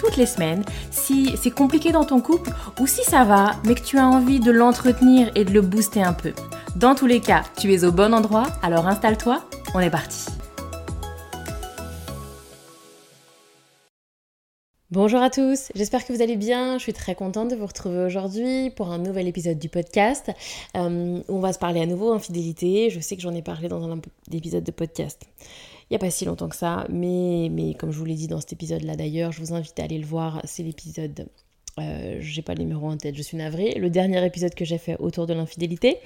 toutes les semaines si c'est compliqué dans ton couple ou si ça va, mais que tu as envie de l'entretenir et de le booster un peu. Dans tous les cas, tu es au bon endroit, alors installe-toi, on est parti. Bonjour à tous, j'espère que vous allez bien. Je suis très contente de vous retrouver aujourd'hui pour un nouvel épisode du podcast. Euh, on va se parler à nouveau infidélité. Je sais que j'en ai parlé dans un épisode de podcast il n'y a pas si longtemps que ça, mais, mais comme je vous l'ai dit dans cet épisode-là d'ailleurs, je vous invite à aller le voir, c'est l'épisode euh, j'ai pas le numéro en tête, je suis navrée, le dernier épisode que j'ai fait autour de l'infidélité,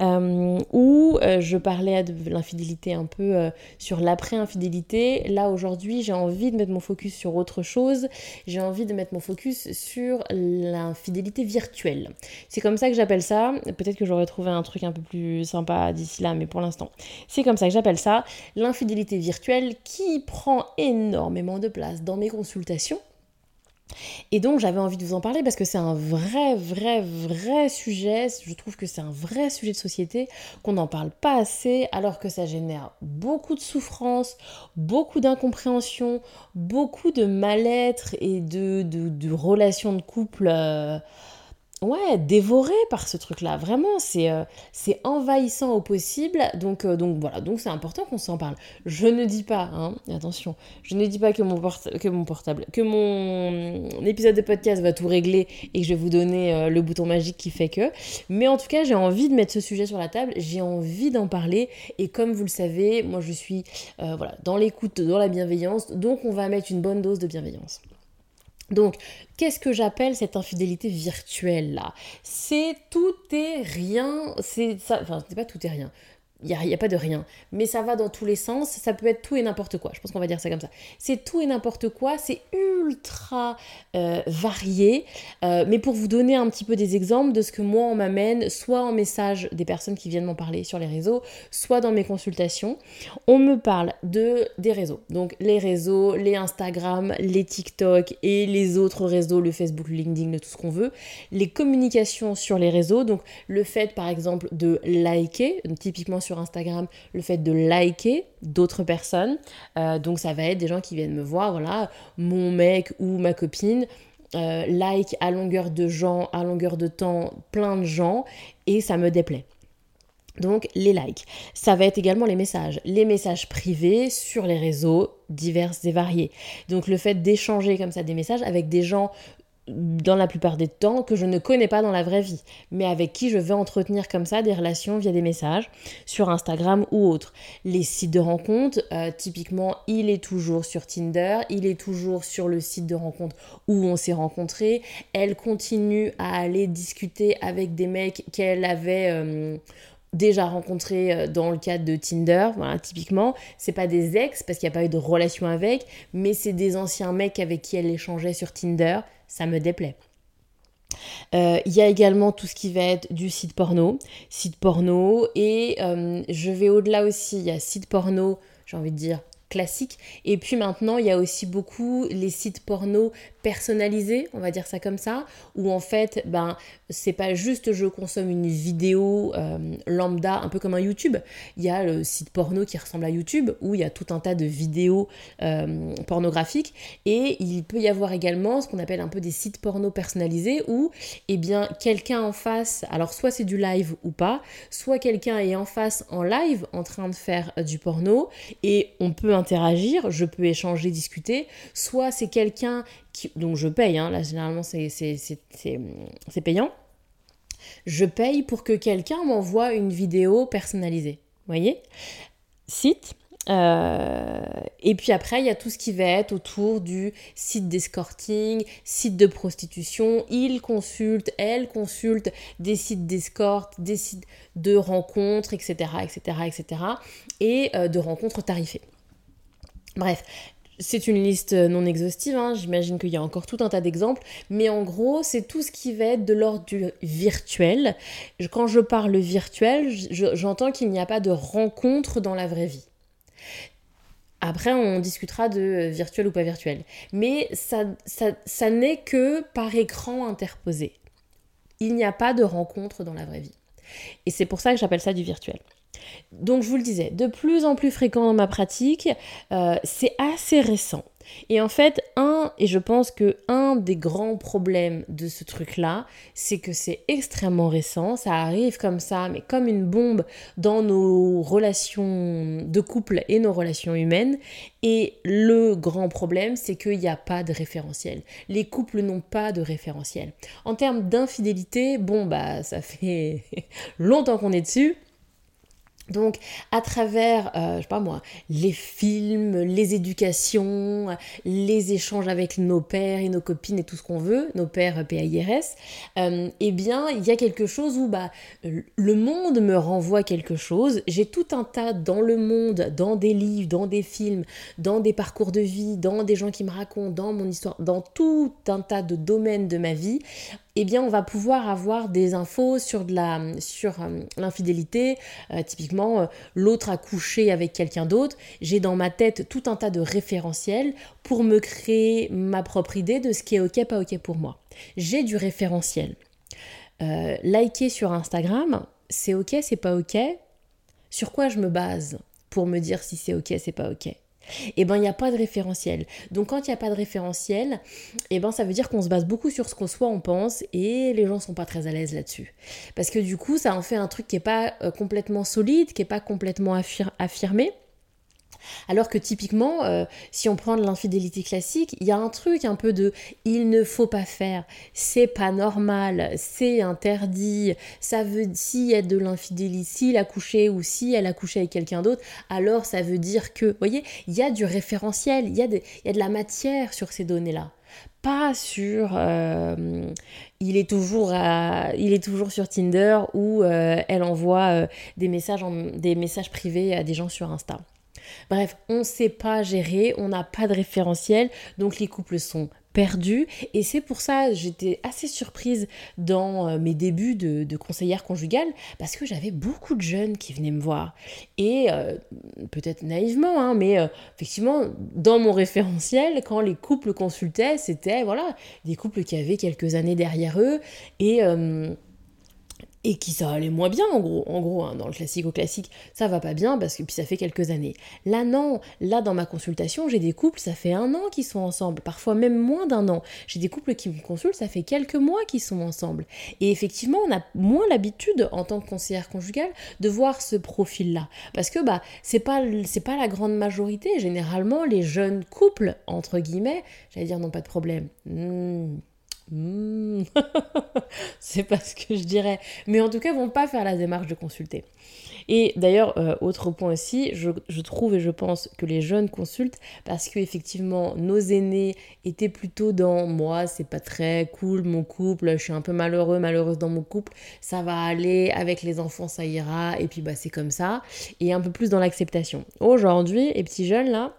euh, où euh, je parlais de l'infidélité un peu sur l'après-infidélité. Là aujourd'hui, j'ai envie de mettre mon focus sur autre chose, j'ai envie de mettre mon focus sur l'infidélité virtuelle. C'est comme ça que j'appelle ça, peut-être que j'aurais trouvé un truc un peu plus sympa d'ici là, mais pour l'instant, c'est comme ça que j'appelle ça, l'infidélité virtuelle qui prend énormément de place dans mes consultations et donc j'avais envie de vous en parler parce que c'est un vrai, vrai, vrai sujet. Je trouve que c'est un vrai sujet de société qu'on n'en parle pas assez alors que ça génère beaucoup de souffrance, beaucoup d'incompréhension, beaucoup de mal-être et de, relations de couple. Euh, ouais, dévoré par ce truc-là. Vraiment, c'est euh, envahissant au possible. Donc, euh, donc voilà, donc c'est important qu'on s'en parle. Je ne dis pas, hein, attention, je ne dis pas que mon, portable, que mon épisode de podcast va tout régler et que je vais vous donner euh, le bouton magique qui fait que. Mais en tout cas, j'ai envie de mettre ce sujet sur la table, j'ai envie d'en parler. Et comme vous le savez, moi je suis dans l'écoute, dans la bienveillance. Donc on va mettre une bonne dose de bienveillance. Donc, qu'est-ce que j'appelle cette infidélité virtuelle là? C'est tout et rien, c'est ça, enfin, c'est pas tout et rien il n'y a, pas de rien. Mais ça va dans tous les sens, ça peut être tout et n'importe quoi. Je pense qu'on va dire ça comme ça. C'est tout et n'importe quoi, c'est ultra euh, varié. Euh, mais pour vous donner un petit peu des exemples de ce que moi on m'amène, soit en message des personnes qui viennent m'en parler sur les réseaux, soit dans mes consultations, on me parle de des réseaux. Donc les réseaux, les Instagram, les TikTok et les autres réseaux, le Facebook, le LinkedIn, tout ce qu'on veut. Les communications sur les réseaux, donc le fait par exemple de liker, typiquement sur Instagram le fait de liker d'autres personnes. Euh, donc ça va être des gens qui viennent me voir, voilà, mon mec ou ma copine. Euh, like à longueur de gens, à longueur de temps, plein de gens, et ça me déplaît. Donc les likes. Ça va être également les messages. Les messages privés sur les réseaux divers et variés. Donc le fait d'échanger comme ça des messages avec des gens dans la plupart des temps que je ne connais pas dans la vraie vie, mais avec qui je vais entretenir comme ça des relations via des messages sur Instagram ou autre. Les sites de rencontres, euh, typiquement, il est toujours sur Tinder, il est toujours sur le site de rencontre où on s'est rencontrés. Elle continue à aller discuter avec des mecs qu'elle avait euh, déjà rencontrés euh, dans le cadre de Tinder, voilà, typiquement. C'est pas des ex parce qu'il n'y a pas eu de relation avec, mais c'est des anciens mecs avec qui elle échangeait sur Tinder ça me déplaît. Euh, il y a également tout ce qui va être du site porno, site porno, et euh, je vais au-delà aussi, il y a site porno, j'ai envie de dire classique. Et puis maintenant, il y a aussi beaucoup les sites porno personnalisés, on va dire ça comme ça, où en fait, ben, c'est pas juste je consomme une vidéo euh, lambda, un peu comme un YouTube. Il y a le site porno qui ressemble à YouTube, où il y a tout un tas de vidéos euh, pornographiques. Et il peut y avoir également ce qu'on appelle un peu des sites porno personnalisés, où, eh bien, quelqu'un en face, alors soit c'est du live ou pas, soit quelqu'un est en face en live en train de faire du porno, et on peut interagir, je peux échanger, discuter, soit c'est quelqu'un donc je paye, hein, là généralement c'est payant, je paye pour que quelqu'un m'envoie une vidéo personnalisée, voyez? Site, euh, et puis après, il y a tout ce qui va être autour du site d'escorting, site de prostitution. Il consulte, elle consulte des sites d'escorte, des sites de rencontres, etc., etc., etc., et euh, de rencontres tarifées. Bref, c'est une liste non exhaustive, hein. j'imagine qu'il y a encore tout un tas d'exemples, mais en gros, c'est tout ce qui va être de l'ordre du virtuel. Quand je parle virtuel, j'entends qu'il n'y a pas de rencontre dans la vraie vie. Après, on discutera de virtuel ou pas virtuel. Mais ça n'est que par écran interposé. Il n'y a pas de rencontre dans la vraie vie. Et c'est pour ça que j'appelle ça du virtuel. Donc je vous le disais, de plus en plus fréquent dans ma pratique, euh, c'est assez récent. Et en fait, un, et je pense que un des grands problèmes de ce truc-là, c'est que c'est extrêmement récent, ça arrive comme ça, mais comme une bombe dans nos relations de couple et nos relations humaines. Et le grand problème, c'est qu'il n'y a pas de référentiel. Les couples n'ont pas de référentiel. En termes d'infidélité, bon, bah, ça fait longtemps qu'on est dessus. Donc, à travers, euh, je sais pas moi, les films, les éducations, les échanges avec nos pères et nos copines et tout ce qu'on veut, nos pères PAIRS, euh, eh bien, il y a quelque chose où bah, le monde me renvoie quelque chose. J'ai tout un tas dans le monde, dans des livres, dans des films, dans des parcours de vie, dans des gens qui me racontent, dans mon histoire, dans tout un tas de domaines de ma vie, eh bien on va pouvoir avoir des infos sur euh, l'infidélité. Euh, typiquement euh, l'autre a couché avec quelqu'un d'autre. J'ai dans ma tête tout un tas de référentiels pour me créer ma propre idée de ce qui est ok pas ok pour moi. J'ai du référentiel. Liker sur Instagram c'est ok c'est pas ok. Sur quoi je me base pour me dire si c'est ok c'est pas ok? Et eh ben il n'y a pas de référentiel. Donc quand il n'y a pas de référentiel, et eh ben ça veut dire qu'on se base beaucoup sur ce qu'on soit on pense et les gens sont pas très à l'aise là-dessus. Parce que du coup, ça en fait un truc qui est pas euh, complètement solide, qui est pas complètement affirmé. Alors que typiquement, euh, si on prend de l'infidélité classique, il y a un truc un peu de il ne faut pas faire, c'est pas normal, c'est interdit, ça veut s'il y a de l'infidélité, s'il a couché ou si elle a couché avec quelqu'un d'autre, alors ça veut dire que, vous voyez, il y a du référentiel, il y, a de, la matière sur ces données-là pas sur euh, il est toujours il est toujours sur Tinder ou euh, elle envoie des messages des messages privés à des gens sur Insta. Bref, on ne sait pas gérer, on n'a pas de référentiel, donc les couples sont perdus. Et c'est pour ça j'étais assez surprise dans euh, mes débuts de, conseillère conjugale, parce que j'avais beaucoup de jeunes qui venaient me voir. Et euh, peut-être naïvement, hein, mais euh, effectivement, dans mon référentiel, quand les couples consultaient, c'était voilà, des couples qui avaient quelques années derrière eux. Et et qui ça allait moins bien en gros, en gros hein, dans le classique au classique ça va pas bien parce que puis ça fait quelques années. Là non, là dans ma consultation j'ai des couples ça fait un an qu'ils sont ensemble, parfois même moins d'un an. J'ai des couples qui me consultent ça fait quelques mois qu'ils sont ensemble. Et effectivement on a moins l'habitude en tant que conseillère conjugale de voir ce profil là parce que bah c'est pas c'est pas la grande majorité. Généralement les jeunes couples entre guillemets, j'allais dire non pas de problème. Hmm, Hmm. c'est pas ce que je dirais. Mais en tout cas, vont pas faire la démarche de consulter. Et d'ailleurs, euh, autre point aussi, je, trouve et je pense que les jeunes consultent parce que effectivement, nos aînés étaient plutôt dans moi, c'est pas très cool mon couple, je suis un peu malheureux, malheureuse dans mon couple, ça va aller, avec les enfants ça ira, et puis bah c'est comme ça, et un peu plus dans l'acceptation. Aujourd'hui, les petits jeunes là,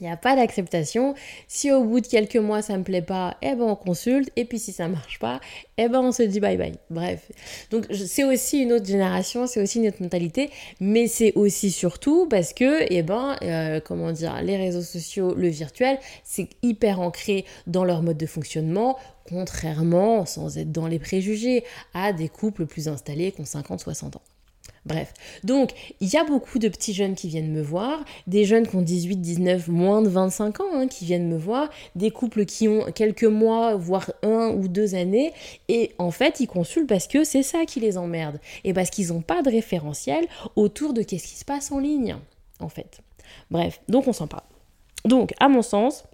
il n'y a pas d'acceptation. Si au bout de quelques mois ça me plaît pas, eh ben on consulte. Et puis si ça marche pas, eh ben on se dit bye bye. Bref. Donc c'est aussi une autre génération, c'est aussi une autre mentalité, mais c'est aussi surtout parce que, eh ben, euh, comment dire, les réseaux sociaux, le virtuel, c'est hyper ancré dans leur mode de fonctionnement, contrairement, sans être dans les préjugés, à des couples plus installés qui ont 50-60 ans. Bref, donc il y a beaucoup de petits jeunes qui viennent me voir, des jeunes qui ont 18, 19, moins de 25 ans hein, qui viennent me voir, des couples qui ont quelques mois, voire un ou deux années, et en fait ils consultent parce que c'est ça qui les emmerde, et parce qu'ils n'ont pas de référentiel autour de qu'est-ce qui se passe en ligne, en fait. Bref, donc on s'en parle. Donc, à mon sens,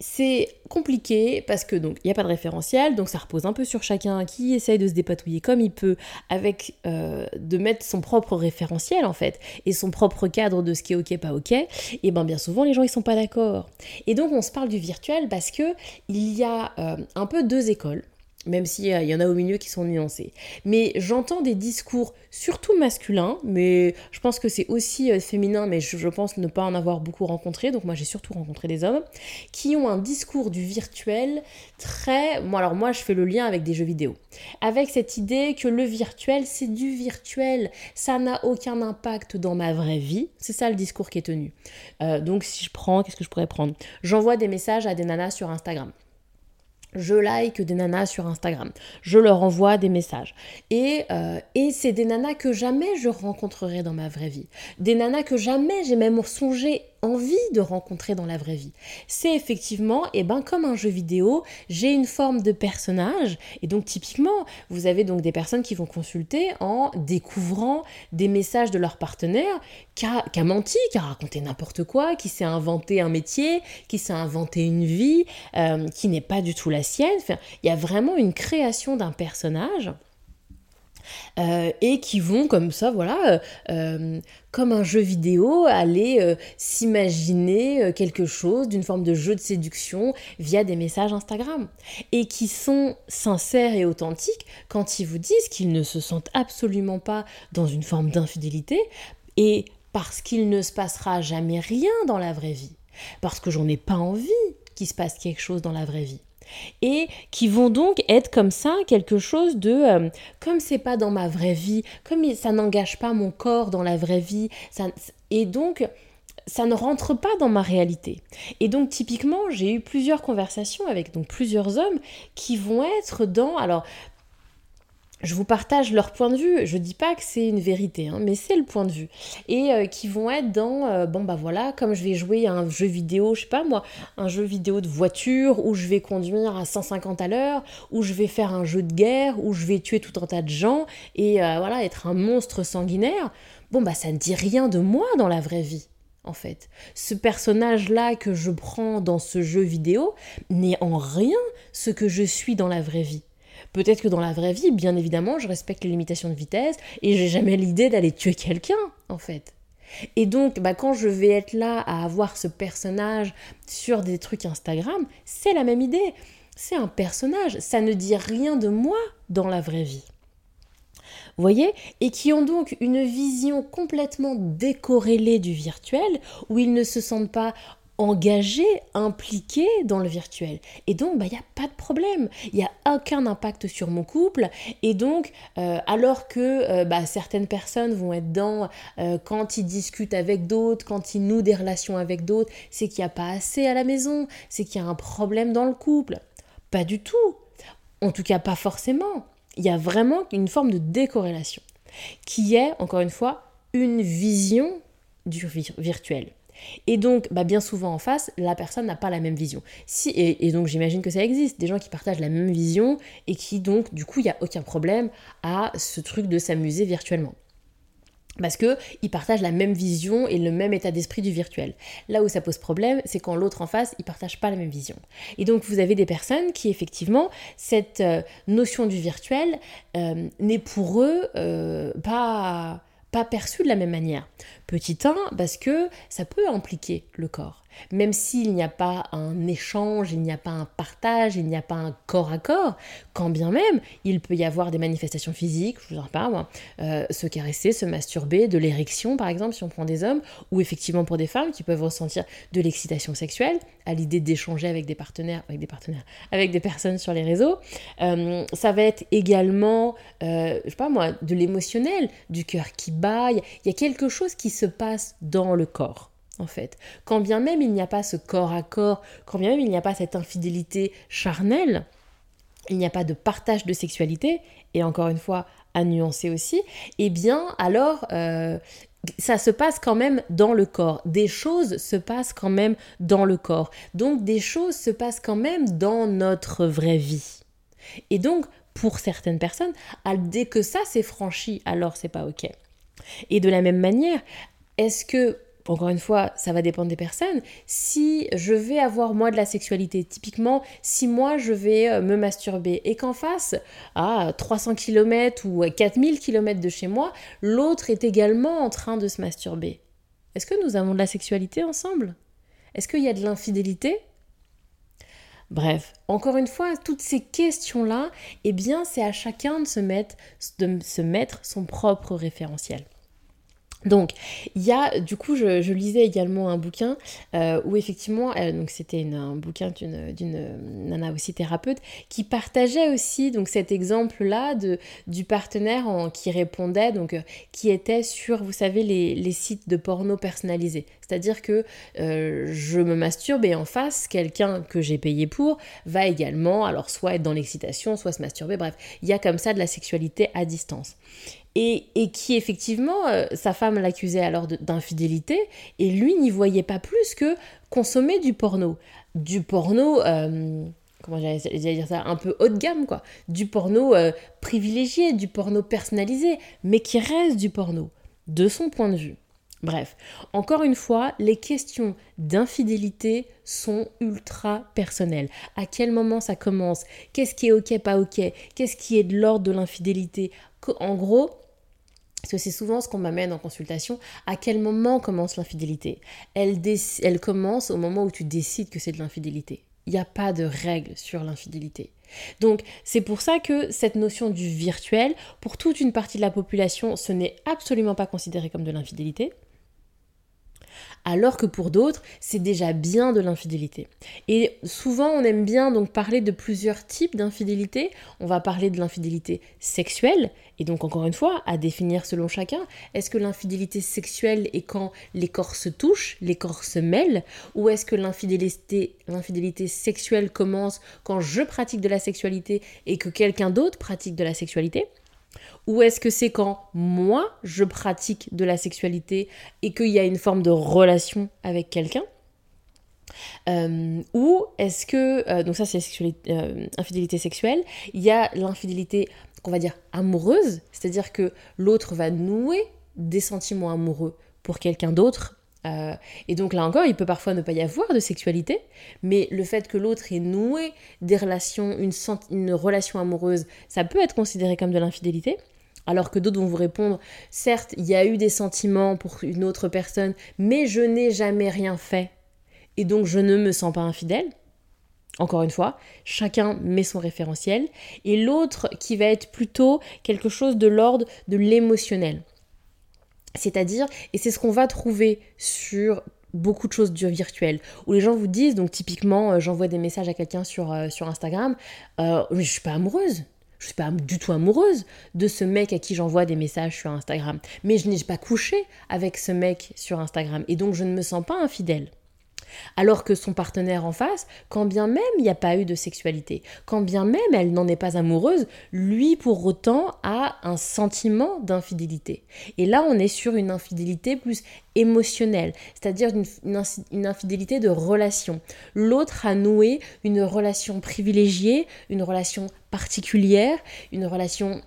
c'est compliqué parce que donc il n'y a pas de référentiel, donc ça repose un peu sur chacun qui essaye de se dépatouiller comme il peut avec euh, de mettre son propre référentiel en fait et son propre cadre de ce qui est ok pas ok. Et ben bien souvent les gens ils sont pas d'accord. Et donc on se parle du virtuel parce que il y a euh, un peu deux écoles. Même s'il y en a au milieu qui sont nuancés. Mais j'entends des discours surtout masculins, mais je pense que c'est aussi euh, féminin, mais je, pense ne pas en avoir beaucoup rencontré, donc moi j'ai surtout rencontré des hommes, qui ont un discours du virtuel très... Moi, alors moi je fais le lien avec des jeux vidéo, avec cette idée que le virtuel c'est du virtuel, ça n'a aucun impact dans ma vraie vie, c'est ça le discours qui est tenu. Euh, donc si je prends, qu'est-ce que je pourrais prendre? J'envoie des messages à des nanas sur Instagram je like des nanas sur Instagram, je leur envoie des messages. Et, euh, et c'est des nanas que jamais je rencontrerai dans ma vraie vie. Des nanas que jamais j'ai même songé envie de rencontrer dans la vraie vie. C'est effectivement, et eh ben, comme un jeu vidéo, j'ai une forme de personnage, et donc typiquement, vous avez donc des personnes qui vont consulter en découvrant des messages de leur partenaire qui a, menti, qui a raconté n'importe quoi, qui s'est inventé un métier, qui s'est inventé une vie, euh, qui n'est pas du tout la sienne. il y a vraiment une création d'un personnage. Euh, et qui vont comme ça, voilà, euh, euh, comme un jeu vidéo, aller s'imaginer quelque chose d'une forme de jeu de séduction via des messages Instagram. Et qui sont sincères et authentiques quand ils vous disent qu'ils ne se sentent absolument pas dans une forme d'infidélité, et parce qu'il ne se passera jamais rien dans la vraie vie. Parce que j'en ai pas envie qu'il se passe quelque chose dans la vraie vie et qui vont donc être comme ça quelque chose de euh, comme c'est pas dans ma vraie vie, comme ça n'engage pas mon corps dans la vraie vie, et donc ça ne rentre pas dans ma réalité. Et donc typiquement, j'ai eu plusieurs conversations avec donc plusieurs hommes qui vont être dans alors je vous partage leur point de vue. Je dis pas que c'est une vérité, hein, mais c'est le point de vue. Et euh, qui vont être dans, euh, bon bah voilà, comme je vais jouer à un jeu vidéo, je sais pas moi, un jeu vidéo de voiture, où je vais conduire à 150 à l'heure, où je vais faire un jeu de guerre, où je vais tuer tout un tas de gens, et euh, voilà, être un monstre sanguinaire. Bon bah ça ne dit rien de moi dans la vraie vie. En fait, ce personnage-là que je prends dans ce jeu vidéo n'est en rien ce que je suis dans la vraie vie. Peut-être que dans la vraie vie, bien évidemment, je respecte les limitations de vitesse et j'ai jamais l'idée d'aller tuer quelqu'un, en fait. Et donc, bah, quand je vais être là à avoir ce personnage sur des trucs Instagram, c'est la même idée. C'est un personnage, ça ne dit rien de moi dans la vraie vie. Vous voyez? Et qui ont donc une vision complètement décorrélée du virtuel, où ils ne se sentent pas engagé, impliqué dans le virtuel. Et donc, bah, il n'y a pas de problème. Il n'y a aucun impact sur mon couple. Et donc, euh, alors que euh, bah, certaines personnes vont être dans, euh, quand ils discutent avec d'autres, quand ils nouent des relations avec d'autres, c'est qu'il n'y a pas assez à la maison, c'est qu'il y a un problème dans le couple. Pas du tout. En tout cas, pas forcément. Il y a vraiment une forme de décorrélation qui est, encore une fois, une vision du virtuel. Et donc, bah, bien souvent en face, la personne n'a pas la même vision. Si, et, donc j'imagine que ça existe, des gens qui partagent la même vision et qui donc, du coup, il n'y a aucun problème à ce truc de s'amuser virtuellement. Parce qu'ils partagent la même vision et le même état d'esprit du virtuel. Là où ça pose problème, c'est quand l'autre en face, il partage pas la même vision. Et donc vous avez des personnes qui effectivement, cette euh, notion du virtuel euh, n'est pour eux euh, pas pas perçu de la même manière. Petit 1, parce que ça peut impliquer le corps. Même s'il n'y a pas un échange, il n'y a pas un partage, il n'y a pas un corps à corps, quand bien même il peut y avoir des manifestations physiques, je vous en parle moi, euh, se caresser, se masturber, de l'érection par exemple si on prend des hommes, ou effectivement pour des femmes qui peuvent ressentir de l'excitation sexuelle à l'idée d'échanger avec des partenaires, avec des partenaires, avec des personnes sur les réseaux. Euh, ça va être également, euh, je sais pas moi, de l'émotionnel, du cœur qui bat, il y a quelque chose qui se passe dans le corps en fait. Quand bien même il n'y a pas ce corps à corps, quand bien même il n'y a pas cette infidélité charnelle, il n'y a pas de partage de sexualité, et encore une fois, à nuancer aussi, eh bien alors euh, ça se passe quand même dans le corps. Des choses se passent quand même dans le corps. Donc des choses se passent quand même dans notre vraie vie. Et donc, pour certaines personnes, dès que ça s'est franchi, alors c'est pas ok. Et de la même manière, est-ce que encore une fois, ça va dépendre des personnes. Si je vais avoir moi de la sexualité, typiquement, si moi je vais euh, me masturber et qu'en face, à 300 km ou 4000 km de chez moi, l'autre est également en train de se masturber, est-ce que nous avons de la sexualité ensemble? Est-ce qu'il y a de l'infidélité? Bref, encore une fois, toutes ces questions-là, eh bien, c'est à chacun de se mettre, de se mettre son propre référentiel. Donc, il y a, du coup, je, lisais également un bouquin euh, où effectivement, donc c'était un bouquin d'une nana aussi thérapeute qui partageait aussi donc cet exemple-là du partenaire en, qui répondait donc euh, qui était sur, vous savez, les, les sites de porno personnalisés. C'est-à-dire que euh, je me masturbe et en face, quelqu'un que j'ai payé pour va également, alors soit être dans l'excitation, soit se masturber. Bref, il y a comme ça de la sexualité à distance et, qui effectivement, euh, sa femme l'accusait alors d'infidélité, et lui n'y voyait pas plus que consommer du porno. Du porno, euh, comment j'allais dire ça, un peu haut de gamme, quoi. Du porno euh, privilégié, du porno personnalisé, mais qui reste du porno, de son point de vue. Bref, encore une fois, les questions d'infidélité sont ultra personnelles. À quel moment ça commence? Qu'est-ce qui est ok, pas ok? Qu'est-ce qui est de l'ordre de l'infidélité? En gros, parce que c'est souvent ce qu'on m'amène en consultation. À quel moment commence l'infidélité? Elle, commence au moment où tu décides que c'est de l'infidélité. Il n'y a pas de règle sur l'infidélité. Donc c'est pour ça que cette notion du virtuel, pour toute une partie de la population, ce n'est absolument pas considéré comme de l'infidélité alors que pour d'autres, c'est déjà bien de l'infidélité. Et souvent, on aime bien donc parler de plusieurs types d'infidélité. On va parler de l'infidélité sexuelle, et donc encore une fois, à définir selon chacun. Est-ce que l'infidélité sexuelle est quand les corps se touchent, les corps se mêlent, ou est-ce que l'infidélité, l'infidélité sexuelle commence quand je pratique de la sexualité et que quelqu'un d'autre pratique de la sexualité? Ou est-ce que c'est quand moi je pratique de la sexualité et qu'il y a une forme de relation avec quelqu'un euh, ou est-ce que, euh, donc ça c'est euh, infidélité sexuelle, il y a l'infidélité qu'on va dire amoureuse, c'est-à-dire que l'autre va nouer des sentiments amoureux pour quelqu'un d'autre euh, et donc là encore, il peut parfois ne pas y avoir de sexualité, mais le fait que l'autre ait noué des relations, une, une relation amoureuse, ça peut être considéré comme de l'infidélité. Alors que d'autres vont vous répondre, certes, il y a eu des sentiments pour une autre personne, mais je n'ai jamais rien fait. Et donc je ne me sens pas infidèle. Encore une fois, chacun met son référentiel. Et l'autre qui va être plutôt quelque chose de l'ordre de l'émotionnel. C'est-à-dire, et c'est ce qu'on va trouver sur beaucoup de choses du virtuel, où les gens vous disent, donc typiquement, euh, j'envoie des messages à quelqu'un sur, euh, sur Instagram, euh, je suis pas amoureuse, je suis pas du tout amoureuse de ce mec à qui j'envoie des messages sur Instagram, mais je n'ai pas couché avec ce mec sur Instagram, et donc je ne me sens pas infidèle. Alors que son partenaire en face, quand bien même il n'y a pas eu de sexualité, quand bien même elle n'en est pas amoureuse, lui pour autant a un sentiment d'infidélité. Et là on est sur une infidélité plus émotionnelle, c'est-à-dire une, infidélité de relation. L'autre a noué une relation privilégiée, une relation particulière, une relation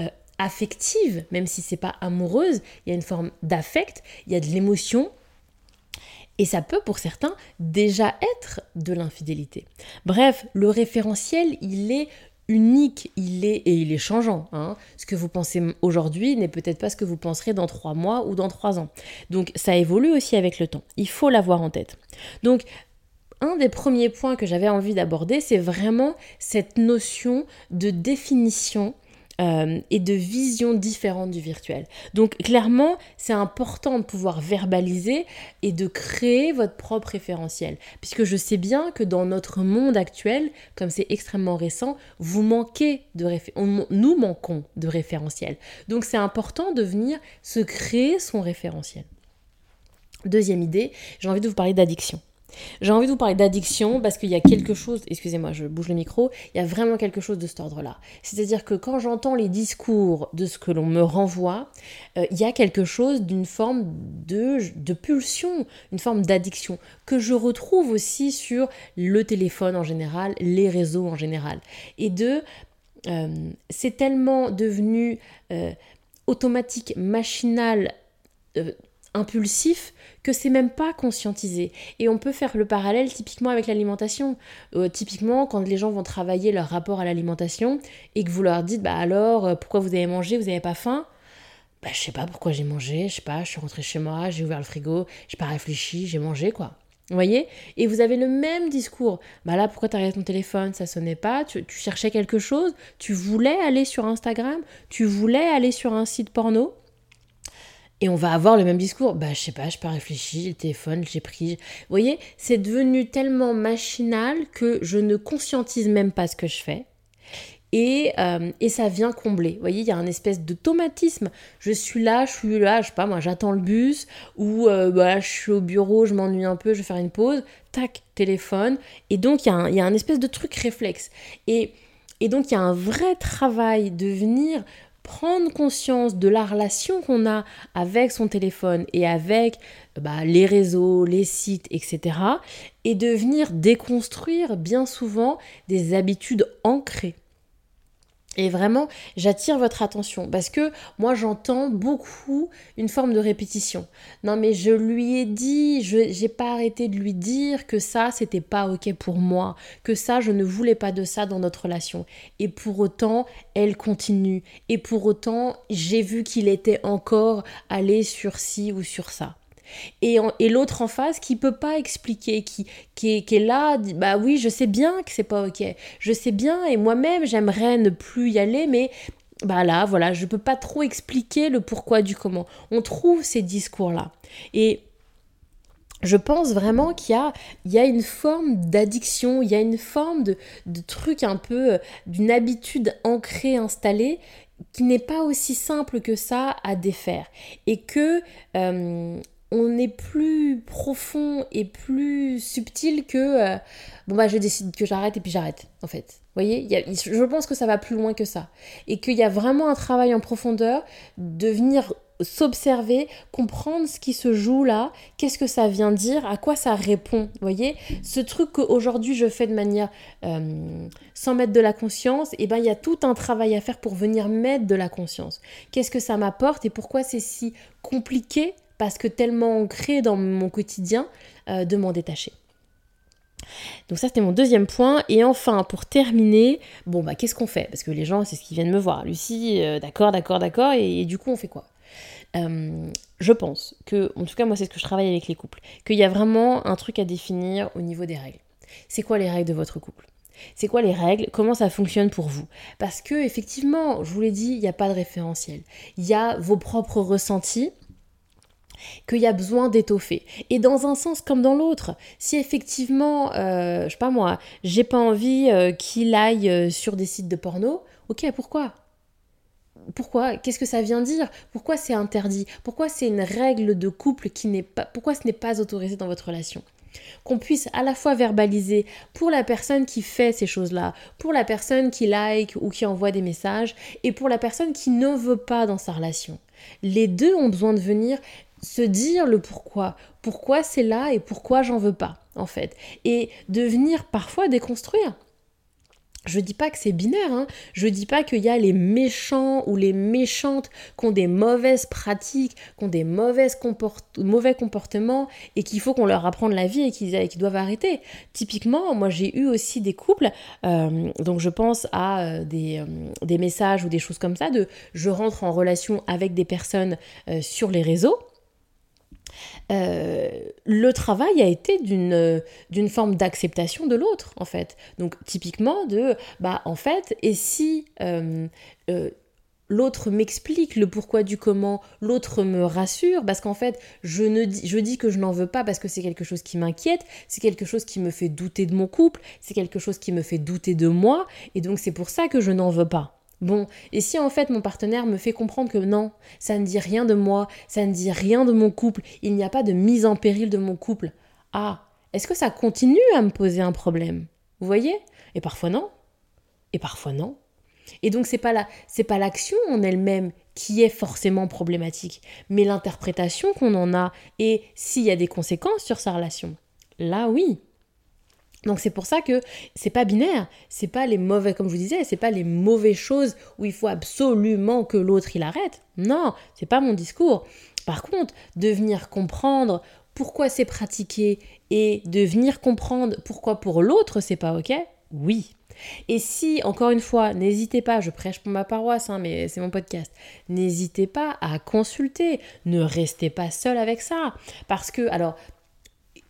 euh, affective, même si c'est pas amoureuse, il y a une forme d'affect, il y a de l'émotion, et ça peut pour certains déjà être de l'infidélité. Bref, le référentiel, il est unique, il est et il est changeant. Hein. Ce que vous pensez aujourd'hui n'est peut-être pas ce que vous penserez dans trois mois ou dans trois ans. Donc ça évolue aussi avec le temps. Il faut l'avoir en tête. Donc un des premiers points que j'avais envie d'aborder, c'est vraiment cette notion de définition euh, et de visions différentes du virtuel. Donc clairement, c'est important de pouvoir verbaliser et de créer votre propre référentiel. Puisque je sais bien que dans notre monde actuel, comme c'est extrêmement récent, vous manquez de nous manquons de référentiel. Donc c'est important de venir se créer son référentiel. Deuxième idée, j'ai envie de vous parler d'addiction. J'ai envie de vous parler d'addiction parce qu'il y a quelque chose, excusez-moi, je bouge le micro, il y a vraiment quelque chose de cet ordre-là. C'est-à-dire que quand j'entends les discours de ce que l'on me renvoie, euh, il y a quelque chose d'une forme de, de pulsion, une forme d'addiction que je retrouve aussi sur le téléphone en général, les réseaux en général. Et de, euh, c'est tellement devenu euh, automatique, machinal, impulsif que c'est même pas conscientisé. Et on peut faire le parallèle typiquement avec l'alimentation. Euh, typiquement, quand les gens vont travailler leur rapport à l'alimentation et que vous leur dites, bah alors, euh, pourquoi vous avez mangé, vous n'avez pas faim? Bah je sais pas pourquoi j'ai mangé, je sais pas, je suis rentrée chez moi, j'ai ouvert le frigo, j'ai pas réfléchi, j'ai mangé quoi. Vous voyez? Et vous avez le même discours. Bah là, pourquoi tu regardé ton téléphone? Ça sonnait pas. Tu, cherchais quelque chose? Tu voulais aller sur Instagram? Tu voulais aller sur un site porno? Et on va avoir le même discours. Bah, je sais pas, je pas réfléchi, le téléphone, j'ai pris. Vous voyez, c'est devenu tellement machinal que je ne conscientise même pas ce que je fais. Et, euh, et, ça vient combler. Vous voyez, il y a un espèce d'automatisme. Je suis là, je suis là, je sais pas, moi j'attends le bus, ou euh, bah, je suis au bureau, je m'ennuie un peu, je vais faire une pause, tac, téléphone. Et donc il y, a un, y a un espèce de truc réflexe. Et, et donc il y a un vrai travail de venir prendre conscience de la relation qu'on a avec son téléphone et avec bah, les réseaux, les sites, etc. Et de venir déconstruire bien souvent des habitudes ancrées. Et vraiment, j'attire votre attention parce que moi j'entends beaucoup une forme de répétition. Non mais je lui ai dit, je n'ai pas arrêté de lui dire que ça c'était pas OK pour moi, que ça je ne voulais pas de ça dans notre relation. Et pour autant, elle continue. Et pour autant, j'ai vu qu'il était encore allé sur ci ou sur ça et, l'autre en face qui peut pas expliquer, qui, qui, est, là, dit, bah oui, je sais bien que c'est pas ok, je sais bien, et moi-même j'aimerais ne plus y aller, mais bah là, voilà, je peux pas trop expliquer le pourquoi du comment. On trouve ces discours-là. Et je pense vraiment qu'il y y a une forme d'addiction, il y a une forme de, de truc un peu, euh, d'une habitude ancrée, installée, qui n'est pas aussi simple que ça à défaire. Et que euh, on est plus profond et plus subtil que euh, bon bah je décide que j'arrête et puis j'arrête en fait. Vous voyez, je pense que ça va plus loin que ça et qu'il y a vraiment un travail en profondeur de venir s'observer, comprendre ce qui se joue là, qu'est-ce que ça vient dire, à quoi ça répond. Voyez, ce truc qu'aujourd'hui je fais de manière euh, sans mettre de la conscience, et eh ben il y a tout un travail à faire pour venir mettre de la conscience. Qu'est-ce que ça m'apporte et pourquoi c'est si compliqué parce que tellement ancré dans mon quotidien euh, de m'en détacher. Donc ça c'était mon deuxième point. Et enfin pour terminer, bon bah qu'est-ce qu'on fait? Parce que les gens c'est ce qu'ils viennent me voir. Lucie, euh, d'accord, d'accord, d'accord. Et, du coup on fait quoi? Euh, Je pense que, en tout cas moi c'est ce que je travaille avec les couples, qu'il y a vraiment un truc à définir au niveau des règles. C'est quoi les règles de votre couple? C'est quoi les règles? Comment ça fonctionne pour vous? Parce que effectivement, je vous l'ai dit, il n'y a pas de référentiel. Il y a vos propres ressentis qu'il y a besoin d'étoffer. Et dans un sens comme dans l'autre, si effectivement, euh, je sais pas moi, j'ai pas envie euh, qu'il aille euh, sur des sites de porno, ok, pourquoi? Pourquoi? Qu'est-ce que ça vient dire? Pourquoi c'est interdit? Pourquoi c'est une règle de couple qui n'est pas Pourquoi ce n'est pas autorisé dans votre relation? Qu'on puisse à la fois verbaliser pour la personne qui fait ces choses-là, pour la personne qui like ou qui envoie des messages, et pour la personne qui ne veut pas dans sa relation. Les deux ont besoin de venir se dire le pourquoi, pourquoi c'est là et pourquoi j'en veux pas, en fait. Et de venir parfois déconstruire. Je dis pas que c'est binaire, hein. je dis pas qu'il y a les méchants ou les méchantes qui ont des mauvaises pratiques, qui ont des mauvaises mauvais comportements et qu'il faut qu'on leur apprenne la vie et qu'ils doivent arrêter. Typiquement, moi j'ai eu aussi des couples, euh, donc je pense à euh, euh, des, messages ou des choses comme ça, de je rentre en relation avec des personnes sur les réseaux euh, le travail a été d'une d'une forme d'acceptation de l'autre en fait. Donc typiquement de bah en fait et si euh, euh, l'autre m'explique le pourquoi du comment, l'autre me rassure, parce qu'en fait, je, ne dis, je dis que je n'en veux pas parce que c'est quelque chose qui m'inquiète, c'est quelque chose qui me fait douter de mon couple, c'est quelque chose qui me fait douter de moi, et donc c'est pour ça que je n'en veux pas. Bon, et si en fait mon partenaire me fait comprendre que non, ça ne dit rien de moi, ça ne dit rien de mon couple, il n'y a pas de mise en péril de mon couple, ah, est-ce que ça continue à me poser un problème Vous voyez? Et parfois non. Et parfois non. Et donc c'est pas la c'est pas l'action en elle-même qui est forcément problématique, mais l'interprétation qu'on en a et s'il y a des conséquences sur sa relation. Là oui. Donc c'est pour ça que c'est pas binaire, c'est pas les mauvais, comme je vous disais, c'est pas les mauvaises choses où il faut absolument que l'autre il arrête. Non, c'est pas mon discours. Par contre, de venir comprendre pourquoi c'est pratiqué et de venir comprendre pourquoi pour l'autre c'est pas ok, oui. Et si, encore une fois, n'hésitez pas, je prêche pour ma paroisse, hein, mais c'est mon podcast, n'hésitez pas à consulter, ne restez pas seul avec ça. Parce que, alors,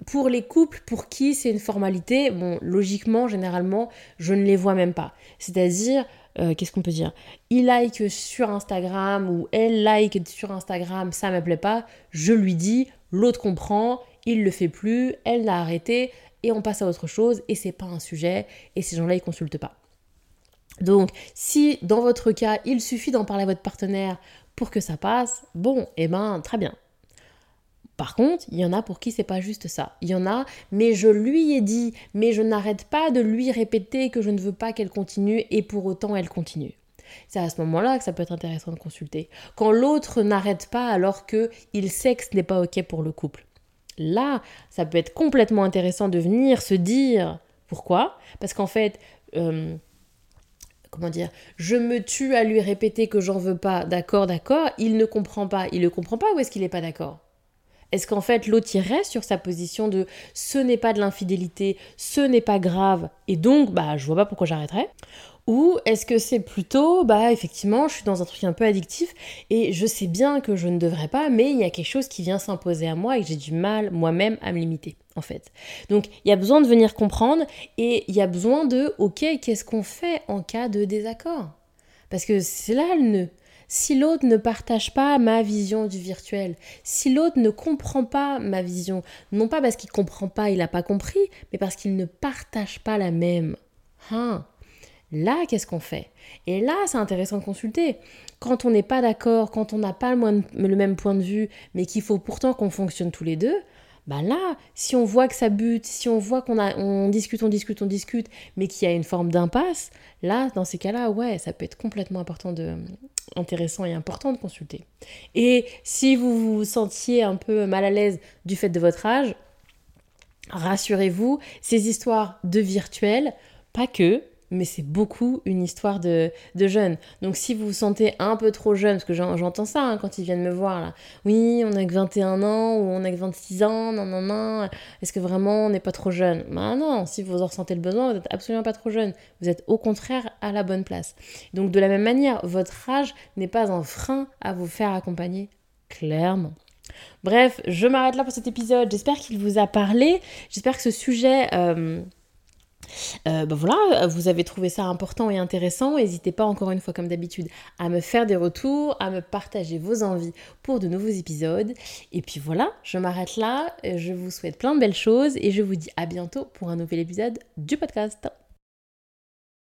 pour les couples pour qui c'est une formalité, logiquement, généralement, je ne les vois même pas. C'est-à-dire, euh, qu'est-ce qu'on peut dire? Il like sur Instagram ou elle like sur Instagram, ça me plaît pas, je lui dis, l'autre comprend, il le fait plus, elle l'a arrêté et on passe à autre chose et c'est pas un sujet et ces gens-là ils consultent pas. Donc, si dans votre cas, il suffit d'en parler à votre partenaire pour que ça passe, bon, eh ben, très bien. Par contre, il y en a pour qui c'est pas juste ça. Il y en a, mais je lui ai dit, mais je n'arrête pas de lui répéter que je ne veux pas qu'elle continue et pour autant elle continue. C'est à ce moment-là que ça peut être intéressant de consulter. Quand l'autre n'arrête pas alors que il sait que ce n'est pas ok pour le couple. Là, ça peut être complètement intéressant de venir se dire pourquoi. Parce qu'en fait, euh, comment dire, je me tue à lui répéter que j'en veux pas, d'accord, d'accord, il ne comprend pas. Il ne comprend pas ou est-ce qu'il n'est pas d'accord? Est-ce qu'en fait l'autre irait sur sa position de ce n'est pas de l'infidélité, ce n'est pas grave, et donc bah je vois pas pourquoi j'arrêterais? Ou est-ce que c'est plutôt, bah effectivement, je suis dans un truc un peu addictif et je sais bien que je ne devrais pas, mais il y a quelque chose qui vient s'imposer à moi et que j'ai du mal moi-même à me limiter, en fait. Donc il y a besoin de venir comprendre et il y a besoin de, ok, qu'est-ce qu'on fait en cas de désaccord? Parce que c'est là le nœud. Si l'autre ne partage pas ma vision du virtuel, si l'autre ne comprend pas ma vision, non pas parce qu'il comprend pas, il n'a pas compris, mais parce qu'il ne partage pas la même. Hein? Là, qu'est-ce qu'on fait? Et là, c'est intéressant de consulter. Quand on n'est pas d'accord, quand on n'a pas le, même point de vue, mais qu'il faut pourtant qu'on fonctionne tous les deux, bah là, si on voit que ça bute, si on voit qu'on a, on discute, on discute, on discute, mais qu'il y a une forme d'impasse, là, dans ces cas-là, ouais, ça peut être complètement important de, intéressant et important de consulter. Et si vous vous sentiez un peu mal à l'aise du fait de votre âge, rassurez-vous, ces histoires de virtuel, pas que, mais c'est beaucoup une histoire de, de, jeunes. Donc si vous vous sentez un peu trop jeune, parce que j'entends ça hein, quand ils viennent me voir là, oui, on a que 21 ans ou on a que 26 ans, non, non, non, est-ce que vraiment on n'est pas trop jeune? Bah non, si vous en ressentez le besoin, vous n'êtes absolument pas trop jeune. Vous êtes au contraire à la bonne place. Donc de la même manière, votre âge n'est pas un frein à vous faire accompagner, clairement. Bref, je m'arrête là pour cet épisode. J'espère qu'il vous a parlé. J'espère que ce sujet... Euh, euh, ben voilà, vous avez trouvé ça important et intéressant. N'hésitez pas encore une fois, comme d'habitude, à me faire des retours, à me partager vos envies pour de nouveaux épisodes. Et puis voilà, je m'arrête là. Je vous souhaite plein de belles choses et je vous dis à bientôt pour un nouvel épisode du podcast.